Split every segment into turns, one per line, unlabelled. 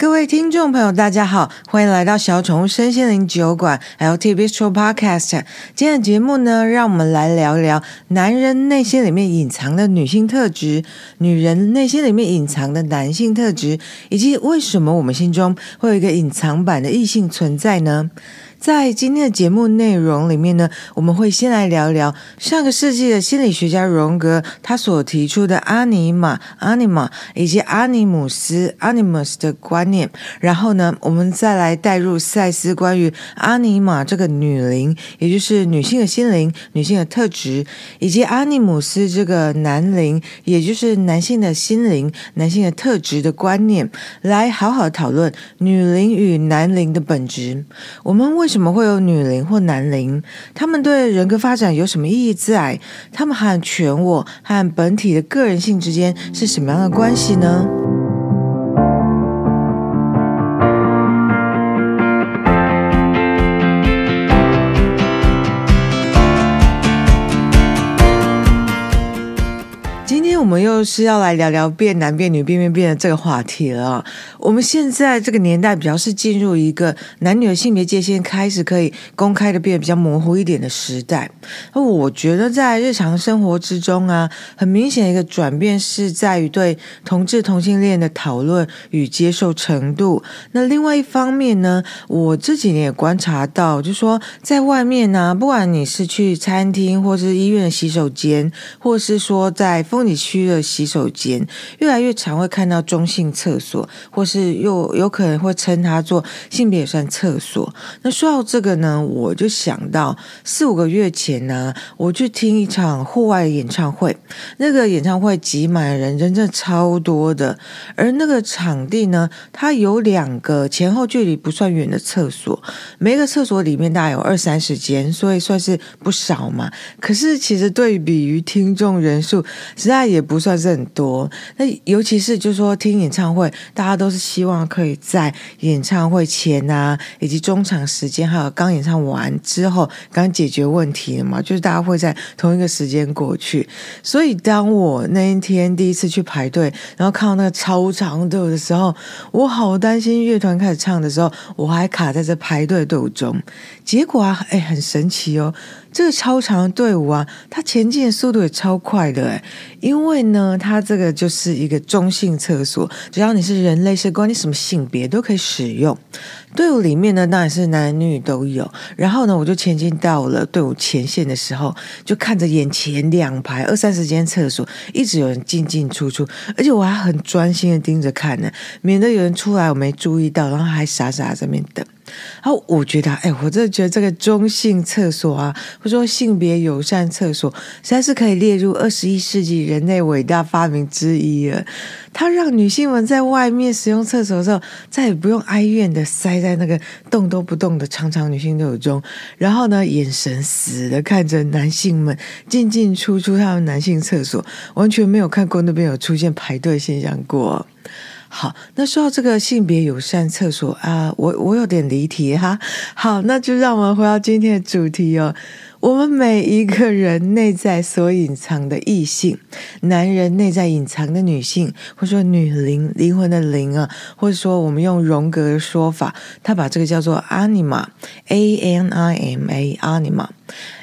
各位听众朋友，大家好，欢迎来到小宠物身心灵酒馆 LT Bistro Podcast。今天的节目呢，让我们来聊一聊男人内心里面隐藏的女性特质，女人内心里面隐藏的男性特质，以及为什么我们心中会有一个隐藏版的异性存在呢？在今天的节目内容里面呢，我们会先来聊聊上个世纪的心理学家荣格他所提出的阿尼玛 （anima） 以及阿尼姆斯 （animus） 的观念。然后呢，我们再来带入赛斯关于阿尼玛这个女灵，也就是女性的心灵、女性的特质，以及阿尼姆斯这个男灵，也就是男性的心灵、男性的特质的观念，来好好讨论女灵与男灵的本质。我们为什么会有女灵或男灵？他们对人格发展有什么意义在？他们和全我和本体的个人性之间是什么样的关系呢？我们又是要来聊聊变男变女变变变的这个话题了。我们现在这个年代，比较是进入一个男女的性别界限开始可以公开的变得比较模糊一点的时代。那我觉得在日常生活之中啊，很明显一个转变是在于对同志同性恋的讨论与接受程度。那另外一方面呢，我这几年也观察到，就说在外面呢，不管你是去餐厅，或是医院的洗手间，或是说在风景区。的洗手间越来越常会看到中性厕所，或是又有可能会称它做性别也算厕所。那说到这个呢，我就想到四五个月前呢，我去听一场户外演唱会，那个演唱会挤满人，人真的超多的。而那个场地呢，它有两个前后距离不算远的厕所，每个厕所里面大概有二三十间，所以算是不少嘛。可是其实对比于听众人数，实在也。不算是很多，那尤其是就是说听演唱会，大家都是希望可以在演唱会前啊，以及中场时间，还有刚演唱完之后，刚解决问题了嘛，就是大家会在同一个时间过去。所以当我那一天第一次去排队，然后看到那个超长队伍的时候，我好担心乐团开始唱的时候，我还卡在这排队队伍中。结果啊，哎，很神奇哦。这个超长的队伍啊，它前进的速度也超快的诶，因为呢，它这个就是一个中性厕所，只要你是人类，是关你什么性别都可以使用。队伍里面呢，当然是男女都有。然后呢，我就前进到了队伍前线的时候，就看着眼前两排二三十间厕所，一直有人进进出出，而且我还很专心的盯着看呢，免得有人出来我没注意到，然后还傻傻在那边等。然后我觉得，哎，我真的觉得这个中性厕所啊，或者说性别友善厕所，实在是可以列入二十一世纪人类伟大发明之一了。它让女性们在外面使用厕所的时候，再也不用哀怨的塞在那个动都不动的长长女性队伍中，然后呢，眼神死的看着男性们进进出出他们男性厕所，完全没有看过那边有出现排队现象过。好，那说到这个性别友善厕所啊，我我有点离题哈。好，那就让我们回到今天的主题哦。我们每一个人内在所隐藏的异性，男人内在隐藏的女性，或者说女灵灵魂的灵啊，或者说我们用荣格的说法，他把这个叫做 anima，A-N-I-M-A，anima。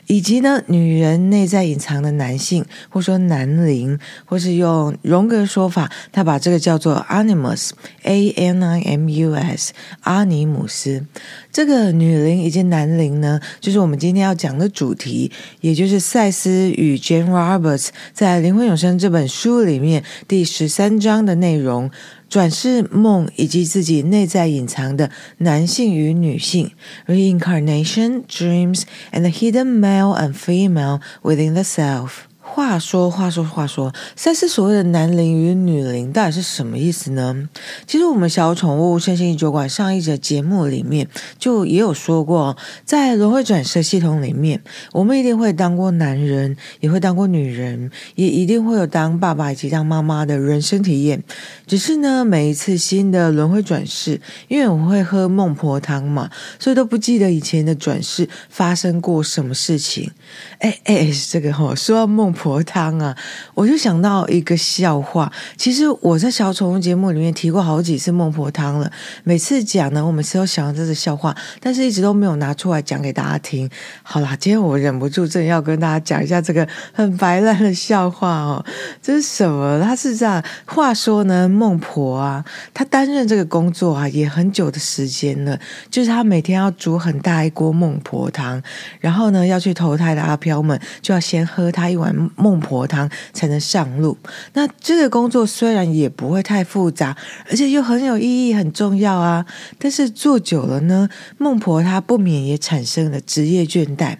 以及呢，女人内在隐藏的男性，或说男灵，或是用荣格的说法，他把这个叫做 animus，A-N-I-M-U-S，阿尼姆斯。这个女灵以及男灵呢，就是我们今天要讲的主题，也就是赛斯与 Jane Roberts 在《灵魂永生》这本书里面第十三章的内容。转世梦以及自己内在隐藏的男性与女性，reincarnation, dreams, and the hidden male and female within the self。话说，话说，话说，赛斯所谓的男灵与女灵到底是什么意思呢？其实我们小宠物身心酒馆上一节节目里面就也有说过，在轮回转世系统里面，我们一定会当过男人，也会当过女人，也一定会有当爸爸以及当妈妈的人生体验。只是呢，每一次新的轮回转世，因为我会喝孟婆汤嘛，所以都不记得以前的转世发生过什么事情。哎哎，这个哈、哦，说到孟婆。婆汤啊，我就想到一个笑话。其实我在小宠物节目里面提过好几次孟婆汤了，每次讲呢，我每次都想到这个笑话，但是一直都没有拿出来讲给大家听。好啦，今天我忍不住，正要跟大家讲一下这个很白烂的笑话哦。这是什么？他是这样，话说呢，孟婆啊，她担任这个工作啊，也很久的时间了，就是她每天要煮很大一锅孟婆汤，然后呢，要去投胎的阿飘们就要先喝她一碗孟婆汤才能上路。那这个工作虽然也不会太复杂，而且又很有意义、很重要啊，但是做久了呢，孟婆她不免也产生了职业倦怠。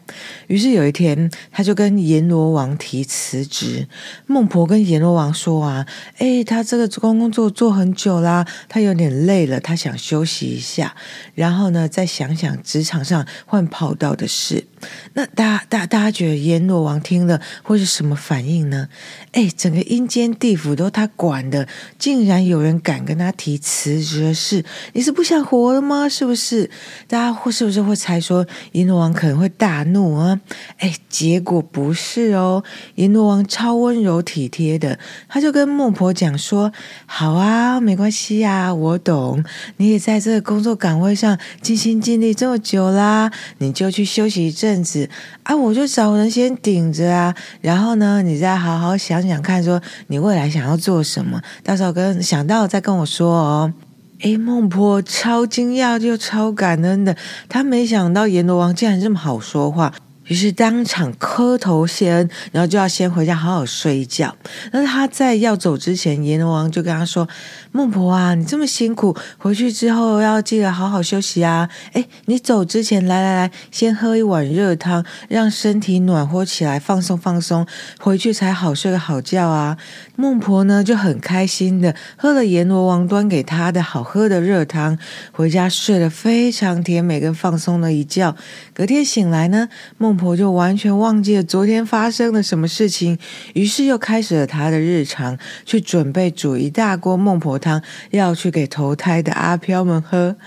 于是有一天，她就跟阎罗王提辞职。孟婆跟阎罗王说啊，诶，他这个工工作做很久啦，他有点累了，他想休息一下，然后呢，再想想职场上换跑道的事。那大家大大家觉得阎罗王听了会是什么么反应呢？哎，整个阴间地府都他管的，竟然有人敢跟他提辞职的事，你是不想活了吗？是不是？大家会是不是会猜说阎罗王可能会大怒啊？哎，结果不是哦，阎罗王超温柔体贴的，他就跟孟婆讲说：“好啊，没关系呀，我懂，你也在这个工作岗位上尽心尽力这么久啦，你就去休息一。”阵子啊，我就找人先顶着啊，然后呢，你再好好想想看，说你未来想要做什么，到时候跟想到再跟我说哦。诶，孟婆超惊讶又超感恩的，她没想到阎罗王竟然这么好说话。于是当场磕头谢恩，然后就要先回家好好睡觉。但是他在要走之前，阎罗王就跟他说：“孟婆啊，你这么辛苦，回去之后要记得好好休息啊！哎，你走之前，来来来，先喝一碗热汤，让身体暖和起来，放松放松，回去才好睡个好觉啊！”孟婆呢就很开心的喝了阎罗王端给他的好喝的热汤，回家睡了非常甜美跟放松的一觉。隔天醒来呢，孟婆就完全忘记了昨天发生了什么事情，于是又开始了她的日常，去准备煮一大锅孟婆汤，要去给投胎的阿飘们喝。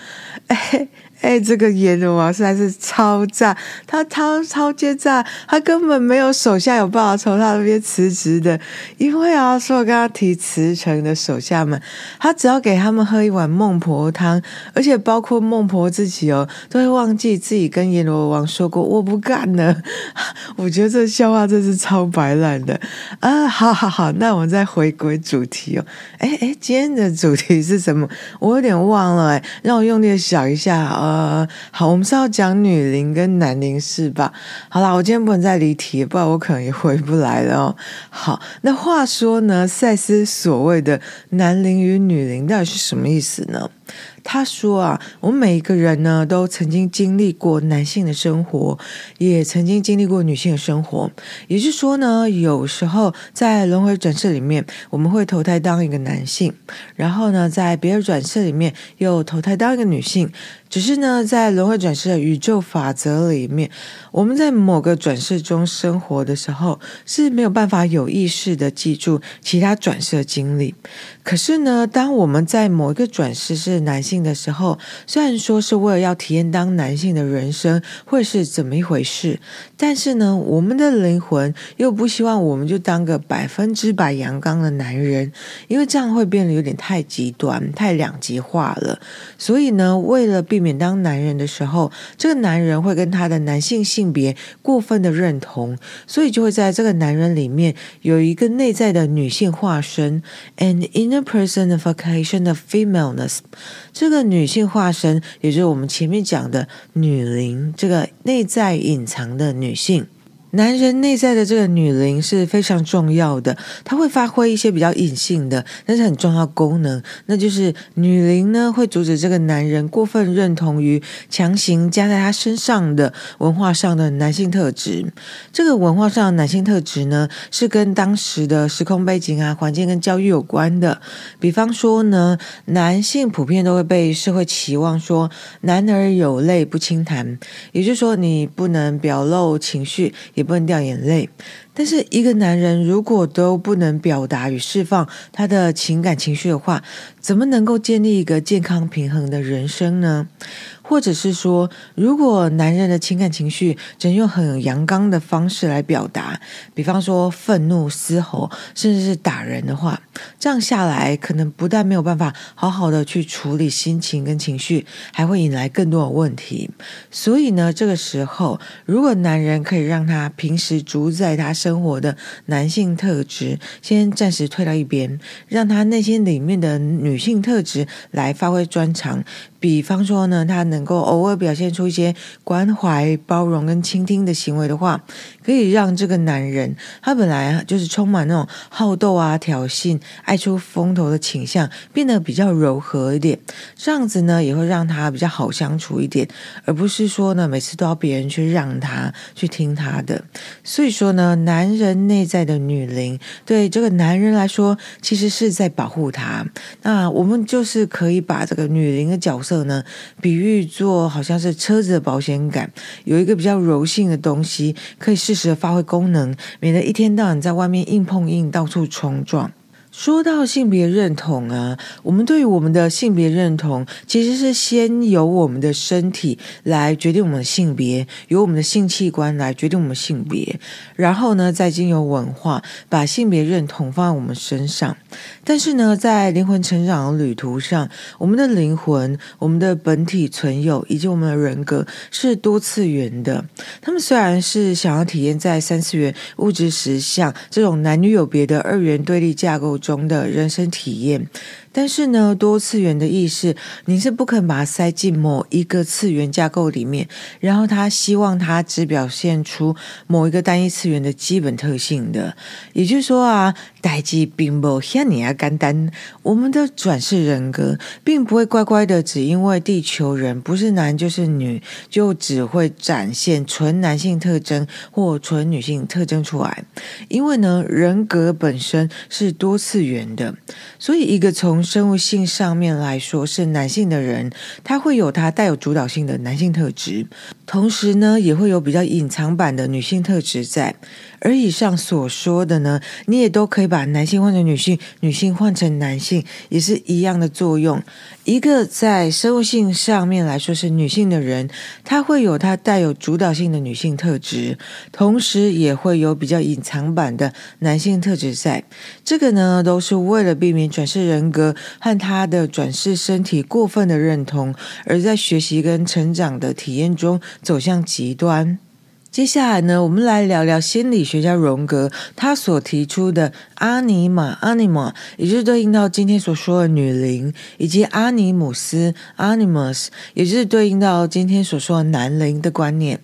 哎。哎，这个阎罗王实在是超赞，他超超接炸，他根本没有手下有办法从他那边辞职的，因为啊，所有跟他提辞呈的手下们，他只要给他们喝一碗孟婆汤，而且包括孟婆自己哦，都会忘记自己跟阎罗王说过我不干了。我觉得这笑话真是超白烂的啊！好好好，那我们再回归主题哦。哎哎，今天的主题是什么？我有点忘了哎，让我用力想一下啊。呃，好，我们是要讲女灵跟男灵是吧？好啦，我今天不能再离题，不然我可能也回不来了哦。好，那话说呢，赛斯所谓的男灵与女灵到底是什么意思呢？他说啊，我们每一个人呢，都曾经经历过男性的生活，也曾经经历过女性的生活。也就是说呢，有时候在轮回转世里面，我们会投胎当一个男性，然后呢，在别的转世里面又投胎当一个女性。只是呢，在轮回转世的宇宙法则里面，我们在某个转世中生活的时候是没有办法有意识的记住其他转世的经历。可是呢，当我们在某一个转世是男性的时候，虽然说是为了要体验当男性的人生会是怎么一回事，但是呢，我们的灵魂又不希望我们就当个百分之百阳刚的男人，因为这样会变得有点太极端、太两极化了。所以呢，为了避免当男人的时候，这个男人会跟他的男性性别过分的认同，所以就会在这个男人里面有一个内在的女性化身，an inner personification of femaleness。这个女性化身，也就是我们前面讲的女灵，这个内在隐藏的女女性。男人内在的这个女灵是非常重要的，它会发挥一些比较隐性的，但是很重要功能，那就是女灵呢会阻止这个男人过分认同于强行加在他身上的文化上的男性特质。这个文化上的男性特质呢，是跟当时的时空背景啊、环境跟教育有关的。比方说呢，男性普遍都会被社会期望说“男儿有泪不轻弹”，也就是说你不能表露情绪。也不能掉眼泪，但是一个男人如果都不能表达与释放他的情感情绪的话，怎么能够建立一个健康平衡的人生呢？或者是说，如果男人的情感情绪只能用很阳刚的方式来表达，比方说愤怒、嘶吼，甚至是打人的话，这样下来，可能不但没有办法好好的去处理心情跟情绪，还会引来更多的问题。所以呢，这个时候，如果男人可以让他平时主宰他生活的男性特质先暂时退到一边，让他内心里面的女性特质来发挥专长。比方说呢，他能够偶尔表现出一些关怀、包容跟倾听的行为的话，可以让这个男人他本来就是充满那种好斗啊、挑衅、爱出风头的倾向，变得比较柔和一点。这样子呢，也会让他比较好相处一点，而不是说呢，每次都要别人去让他去听他的。所以说呢，男人内在的女灵对这个男人来说，其实是在保护他。那我们就是可以把这个女灵的角色。呢，比喻做好像是车子的保险杆，有一个比较柔性的东西，可以适时的发挥功能，免得一天到晚在外面硬碰硬，到处冲撞。说到性别认同啊，我们对于我们的性别认同，其实是先由我们的身体来决定我们的性别，由我们的性器官来决定我们性别，然后呢，再经由文化把性别认同放在我们身上。但是呢，在灵魂成长的旅途上，我们的灵魂、我们的本体存有以及我们的人格是多次元的。他们虽然是想要体验在三次元物质实相这种男女有别的二元对立架构中中的人生体验。但是呢，多次元的意识，你是不肯把它塞进某一个次元架构里面，然后他希望它只表现出某一个单一次元的基本特性的。也就是说啊，代际并不像你啊简单。我们的转世人格并不会乖乖的，只因为地球人不是男就是女，就只会展现纯男性特征或纯女性特征出来。因为呢，人格本身是多次元的，所以一个从从生物性上面来说，是男性的人，他会有他带有主导性的男性特质，同时呢，也会有比较隐藏版的女性特质在。而以上所说的呢，你也都可以把男性换成女性，女性换成男性，也是一样的作用。一个在生物性上面来说是女性的人，她会有她带有主导性的女性特质，同时也会有比较隐藏版的男性特质在。这个呢，都是为了避免转世人格和他的转世身体过分的认同，而在学习跟成长的体验中走向极端。接下来呢，我们来聊聊心理学家荣格他所提出的阿尼玛 （anima），也就是对应到今天所说的女灵，以及阿尼姆斯 （animus），也就是对应到今天所说的男灵的观念。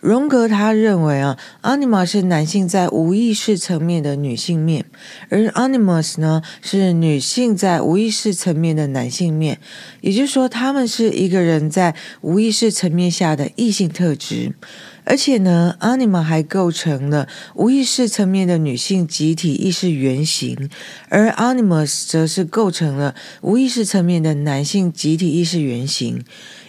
荣格他认为啊，anima 是男性在无意识层面的女性面，而 animus 呢是女性在无意识层面的男性面。也就是说，他们是一个人在无意识层面下的异性特质。而且呢，anima 还构成了无意识层面的女性集体意识原型，而 animus 则是构成了无意识层面的男性集体意识原型。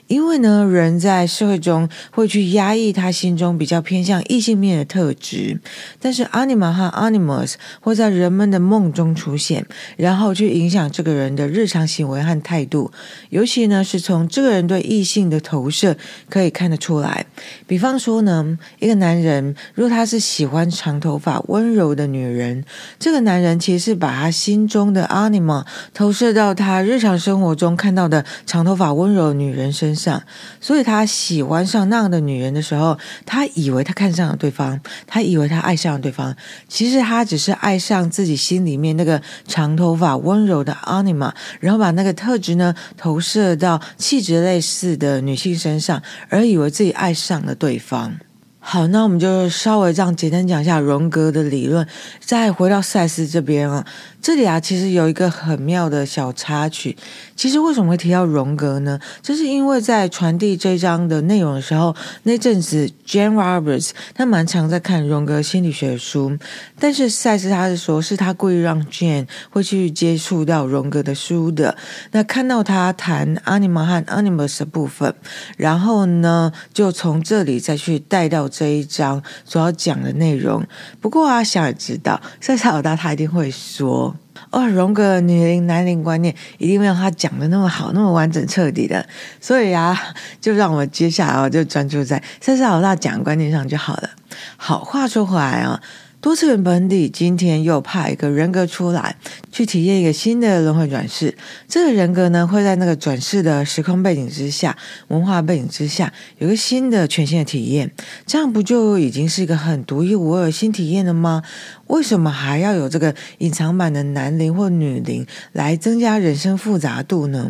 因为呢，人在社会中会去压抑他心中比较偏向异性面的特质，但是 anima 和 animus 会在人们的梦中出现，然后去影响这个人的日常行为和态度。尤其呢，是从这个人对异性的投射可以看得出来。比方说呢，一个男人如果他是喜欢长头发、温柔的女人，这个男人其实是把他心中的 anima 投射到他日常生活中看到的长头发、温柔的女人身上。上，所以他喜欢上那样的女人的时候，他以为他看上了对方，他以为他爱上了对方，其实他只是爱上自己心里面那个长头发温柔的 anima，然后把那个特质呢投射到气质类似的女性身上，而以为自己爱上了对方。好，那我们就稍微这样简单讲一下荣格的理论，再回到赛斯这边啊。这里啊，其实有一个很妙的小插曲。其实为什么会提到荣格呢？就是因为在传递这一章的内容的时候，那阵子 Jane Roberts 他蛮常在看荣格心理学的书，但是赛斯他是说，是他故意让 Jane 会去接触到荣格的书的。那看到他谈 Animal 和 Animus 的部分，然后呢，就从这里再去带到这一章主要讲的内容。不过啊，小也知道，赛斯老大他一定会说。哦，荣格女灵男灵观念一定没有他讲的那么好，那么完整彻底的，所以啊，就让我们接下来我，就专注在赛斯老大讲的观念上就好了。好，话说回来啊。多次元本体今天又派一个人格出来，去体验一个新的轮回转世。这个人格呢，会在那个转世的时空背景之下、文化背景之下，有个新的全新的体验。这样不就已经是一个很独一无二的新体验了吗？为什么还要有这个隐藏版的男灵或女灵来增加人生复杂度呢？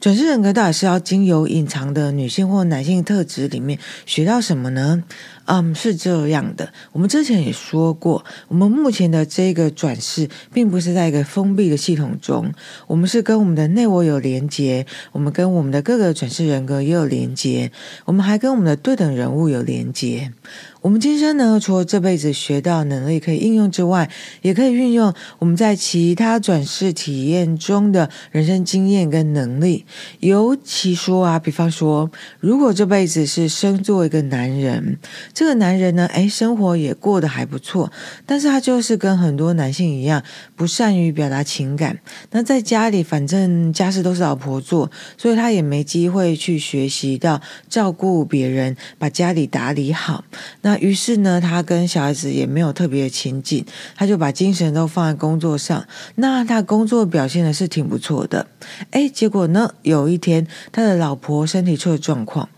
转世人格到底是要经由隐藏的女性或男性特质里面学到什么呢？嗯，是这样的。我们之前也说过，我们目前的这个转世，并不是在一个封闭的系统中，我们是跟我们的内我有连接，我们跟我们的各个转世人格也有连接，我们还跟我们的对等人物有连接。我们今生呢，除了这辈子学到能力可以应用之外，也可以运用我们在其他转世体验中的人生经验跟能力。尤其说啊，比方说，如果这辈子是生做一个男人，这个男人呢，诶，生活也过得还不错，但是他就是跟很多男性一样，不善于表达情感。那在家里，反正家事都是老婆做，所以他也没机会去学习到照顾别人，把家里打理好。那于是呢，他跟小孩子也没有特别的亲近，他就把精神都放在工作上。那他工作表现的是挺不错的，诶，结果呢，有一天他的老婆身体出了状况。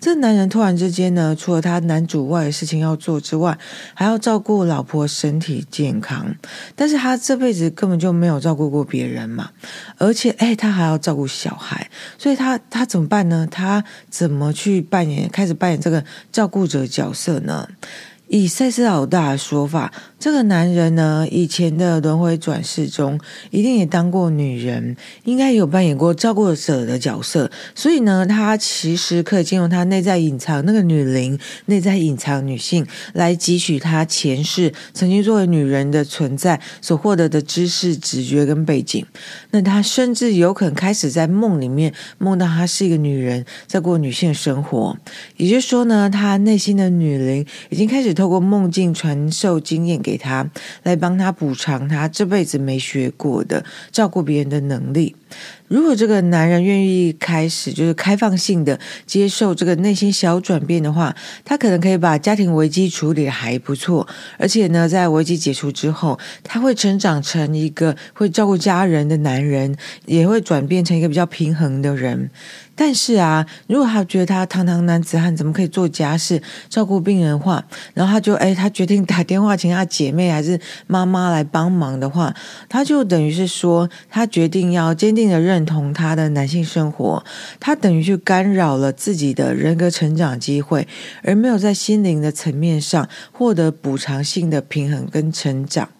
这男人突然之间呢，除了他男主外的事情要做之外，还要照顾老婆身体健康。但是他这辈子根本就没有照顾过别人嘛，而且哎，他还要照顾小孩，所以他他怎么办呢？他怎么去扮演，开始扮演这个照顾者角色呢？以赛斯老大的说法，这个男人呢，以前的轮回转世中，一定也当过女人，应该有扮演过照顾者的角色，所以呢，他其实可以进入他内在隐藏那个女灵，内在隐藏女性，来汲取他前世曾经作为女人的存在所获得的知识、直觉跟背景。那他甚至有可能开始在梦里面梦到她是一个女人，在过女性生活，也就是说呢，他内心的女灵已经开始。透过梦境传授经验给他，来帮他补偿他这辈子没学过的照顾别人的能力。如果这个男人愿意开始就是开放性的接受这个内心小转变的话，他可能可以把家庭危机处理得还不错，而且呢，在危机解除之后，他会成长成一个会照顾家人的男人，也会转变成一个比较平衡的人。但是啊，如果他觉得他堂堂男子汉怎么可以做家事、照顾病人的话，然后他就哎，他决定打电话请他姐妹还是妈妈来帮忙的话，他就等于是说，他决定要坚定的认认同他的男性生活，他等于去干扰了自己的人格成长机会，而没有在心灵的层面上获得补偿性的平衡跟成长。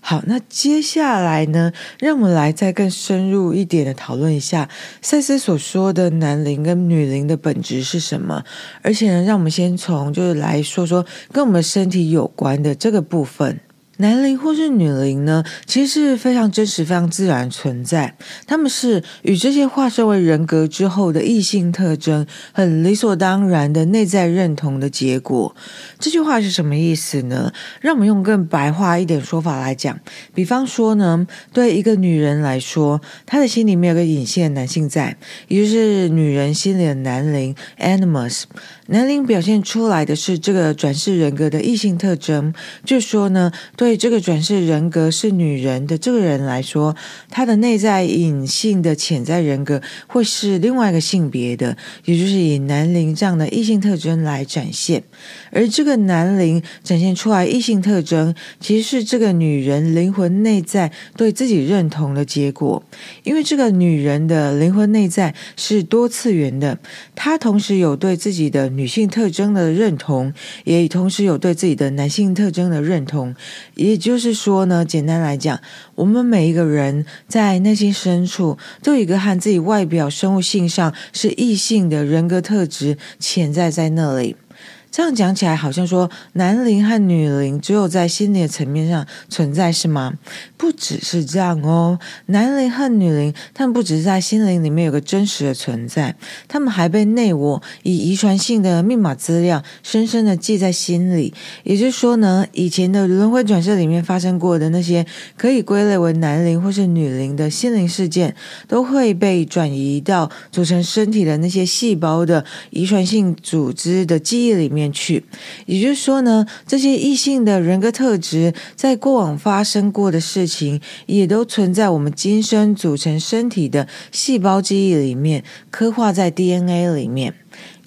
好，那接下来呢，让我们来再更深入一点的讨论一下赛斯所说的男灵跟女灵的本质是什么，而且呢，让我们先从就是来说说跟我们身体有关的这个部分。男灵或是女灵呢，其实是非常真实、非常自然存在。他们是与这些化身为人格之后的异性特征很理所当然的内在认同的结果。这句话是什么意思呢？让我们用更白话一点说法来讲。比方说呢，对一个女人来说，她的心里面有个隐性的男性在，也就是女人心里的男灵 Animus。男灵表现出来的是这个转世人格的异性特征，就是说呢，对。对这个转世人格是女人的这个人来说，她的内在隐性的潜在人格会是另外一个性别的，也就是以男灵这样的异性特征来展现。而这个男灵展现出来异性特征，其实是这个女人灵魂内在对自己认同的结果。因为这个女人的灵魂内在是多次元的，她同时有对自己的女性特征的认同，也同时有对自己的男性特征的认同。也就是说呢，简单来讲，我们每一个人在内心深处都有一个和自己外表生物性上是异性的人格特质潜在在那里。这样讲起来，好像说男灵和女灵只有在心理的层面上存在，是吗？不只是这样哦，男灵和女灵，他们不只是在心灵里面有个真实的存在，他们还被内我以遗传性的密码资料深深的记在心里。也就是说呢，以前的轮回转世里面发生过的那些可以归类为男灵或是女灵的心灵事件，都会被转移到组成身体的那些细胞的遗传性组织的记忆里面。去，也就是说呢，这些异性的人格特质，在过往发生过的事情，也都存在我们今生组成身体的细胞记忆里面，刻画在 DNA 里面。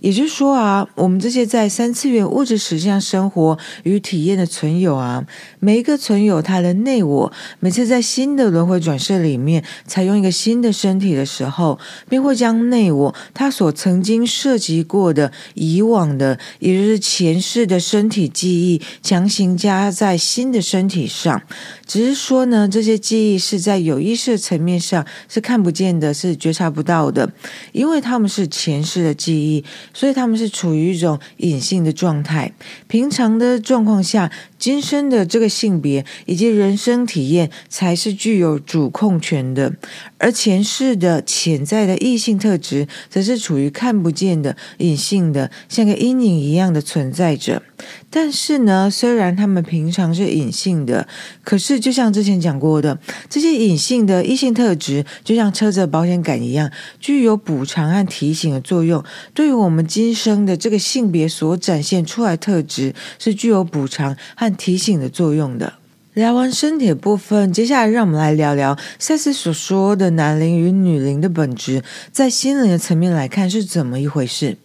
也就是说啊，我们这些在三次元物质实相生活与体验的存有啊，每一个存有他的内我，每次在新的轮回转世里面采用一个新的身体的时候，便会将内我他所曾经涉及过的以往的，也就是前世的身体记忆，强行加在新的身体上。只是说呢，这些记忆是在有意识层面上是看不见的，是觉察不到的，因为他们是前世的记忆。所以他们是处于一种隐性的状态。平常的状况下，今生的这个性别以及人生体验才是具有主控权的，而前世的潜在的异性特质，则是处于看不见的隐性的，像个阴影一样的存在着。但是呢，虽然他们平常是隐性的，可是就像之前讲过的，这些隐性的异性特质，就像车子的保险杆一样，具有补偿和提醒的作用。对于我们今生的这个性别所展现出来特质，是具有补偿和提醒的作用的。聊完身体的部分，接下来让我们来聊聊赛斯所说的男灵与女灵的本质，在心灵的层面来看是怎么一回事。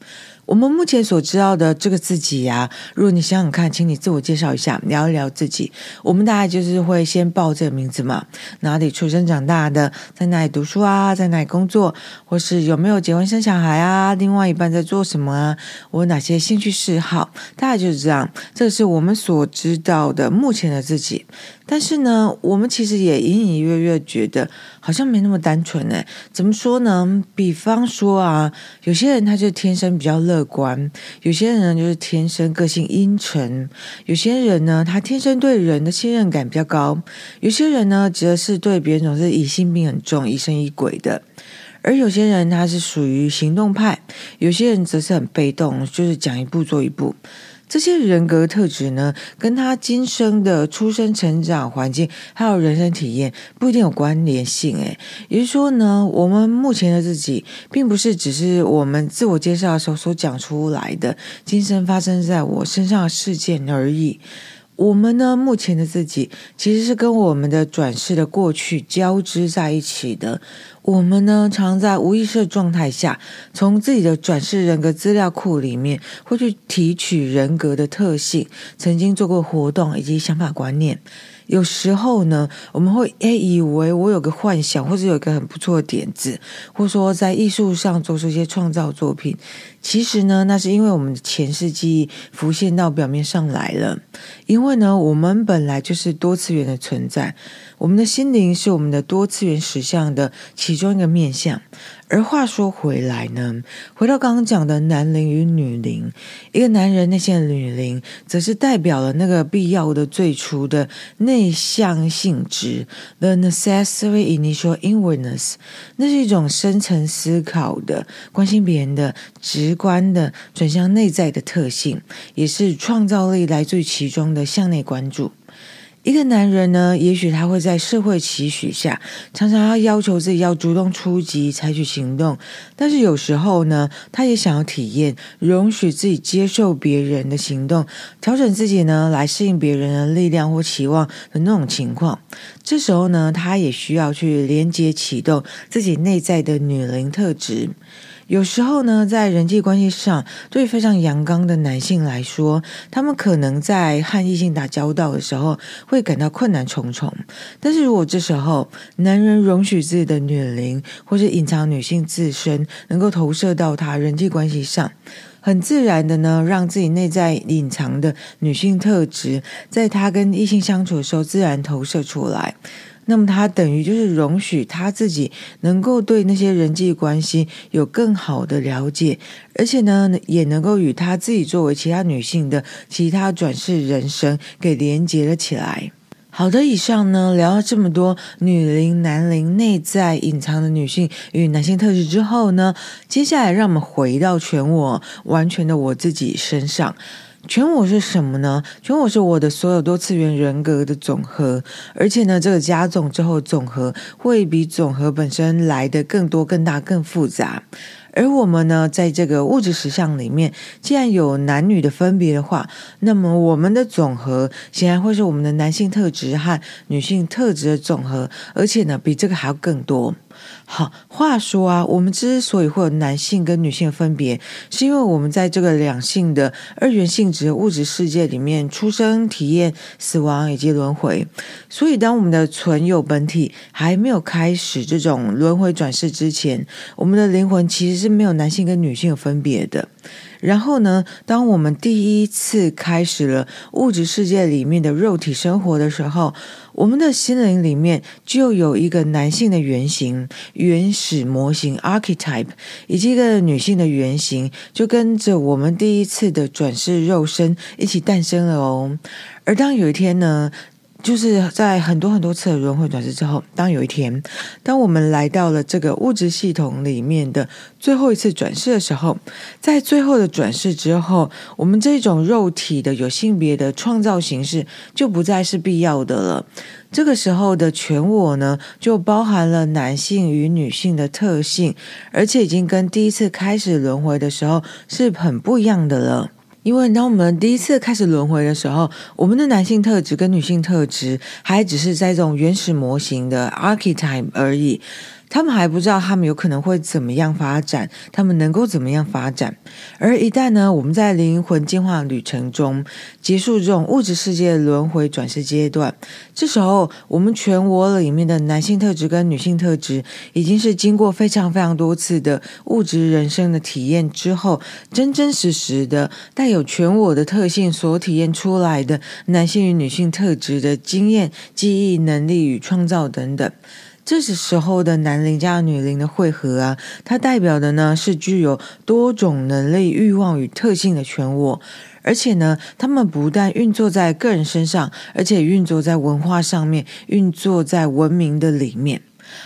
我们目前所知道的这个自己呀、如果你想想看，请你自我介绍一下，聊一聊自己。我们大概就是会先报这个名字嘛，哪里出生长大的，在哪里读书啊，在哪里工作，或是有没有结婚生小孩啊，另外一半在做什么啊，我有哪些兴趣嗜好，大概就是这样。这是我们所知道的目前的自己。但是呢，我们其实也隐隐约约觉得好像没那么单纯诶。怎么说呢？比方说啊，有些人他就天生比较乐观，有些人就是天生个性阴沉，有些人呢他天生对人的信任感比较高，有些人呢则是对别人总是疑心病很重、疑神疑鬼的，而有些人他是属于行动派，有些人则是很被动，就是讲一步做一步。这些人格特质呢，跟他今生的出生、成长环境，还有人生体验不一定有关联性。诶，也就是说呢，我们目前的自己，并不是只是我们自我介绍的时候所讲出来的今生发生在我身上的事件而已。我们呢，目前的自己其实是跟我们的转世的过去交织在一起的。我们呢，常在无意识的状态下，从自己的转世人格资料库里面，会去提取人格的特性，曾经做过活动以及想法观念。有时候呢，我们会诶以为我有个幻想，或者有一个很不错的点子，或说在艺术上做出一些创造作品。其实呢，那是因为我们的前世记忆浮现到表面上来了。因为呢，我们本来就是多次元的存在，我们的心灵是我们的多次元实相的其中一个面向。而话说回来呢，回到刚刚讲的男灵与女灵，一个男人内心的女灵，则是代表了那个必要的最初的内向性质，the necessary initial inwardness，那是一种深层思考的、关心别人的、直观的转向内在的特性，也是创造力来自于其中的向内关注。一个男人呢，也许他会在社会期许下，常常要要求自己要主动出击、采取行动，但是有时候呢，他也想要体验，容许自己接受别人的行动，调整自己呢，来适应别人的力量或期望的那种情况。这时候呢，他也需要去连接启动自己内在的女灵特质。有时候呢，在人际关系上，对非常阳刚的男性来说，他们可能在和异性打交道的时候会感到困难重重。但是如果这时候男人容许自己的女灵或是隐藏女性自身能够投射到他人际关系上，很自然的呢，让自己内在隐藏的女性特质，在他跟异性相处的时候自然投射出来。那么他等于就是容许他自己能够对那些人际关系有更好的了解，而且呢，也能够与他自己作为其他女性的其他转世人生给连接了起来。好的，以上呢，聊了这么多女灵、男灵、内在隐藏的女性与男性特质之后呢，接下来让我们回到全我，完全的我自己身上。全我是什么呢？全我是我的所有多次元人格的总和，而且呢，这个加总之后总和会比总和本身来的更多、更大、更复杂。而我们呢，在这个物质实相里面，既然有男女的分别的话，那么我们的总和显然会是我们的男性特质和女性特质的总和，而且呢，比这个还要更多。好，话说啊，我们之所以会有男性跟女性的分别，是因为我们在这个两性的二元性质物质世界里面出生、体验死亡以及轮回。所以，当我们的存有本体还没有开始这种轮回转世之前，我们的灵魂其实是没有男性跟女性有分别的。然后呢，当我们第一次开始了物质世界里面的肉体生活的时候，我们的心灵里面就有一个男性的原型、原始模型 （archetype），以及一个女性的原型，就跟着我们第一次的转世肉身一起诞生了哦。而当有一天呢，就是在很多很多次的轮回转世之后，当有一天，当我们来到了这个物质系统里面的最后一次转世的时候，在最后的转世之后，我们这种肉体的有性别的创造形式就不再是必要的了。这个时候的全我呢，就包含了男性与女性的特性，而且已经跟第一次开始轮回的时候是很不一样的了。因为当我们第一次开始轮回的时候，我们的男性特质跟女性特质还只是在这种原始模型的 archetype 而已。他们还不知道他们有可能会怎么样发展，他们能够怎么样发展。而一旦呢，我们在灵魂进化旅程中结束这种物质世界轮回转世阶段，这时候我们全我里面的男性特质跟女性特质，已经是经过非常非常多次的物质人生的体验之后，真真实实的带有全我的特性所体验出来的男性与女性特质的经验、记忆、能力与创造等等。这是时候的男灵加女灵的汇合啊，它代表的呢是具有多种能力、欲望与特性的全我，而且呢，他们不但运作在个人身上，而且运作在文化上面，运作在文明的里面。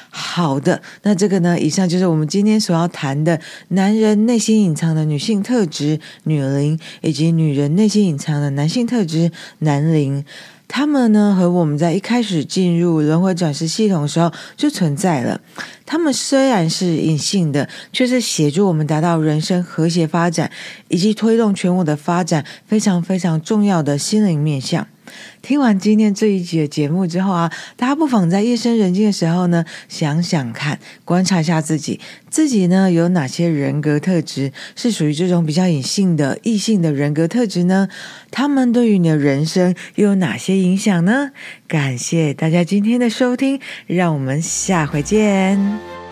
好的，那这个呢，以上就是我们今天所要谈的男人内心隐藏的女性特质女灵，以及女人内心隐藏的男性特质男灵。他们呢，和我们在一开始进入轮回转世系统的时候就存在了。他们虽然是隐性的，却是协助我们达到人生和谐发展以及推动全我的发展非常非常重要的心灵面向。听完今天这一集的节目之后啊，大家不妨在夜深人静的时候呢，想想看，观察一下自己，自己呢有哪些人格特质是属于这种比较隐性的异性的人格特质呢？他们对于你的人生又有哪些影响呢？感谢大家今天的收听，让我们下回见。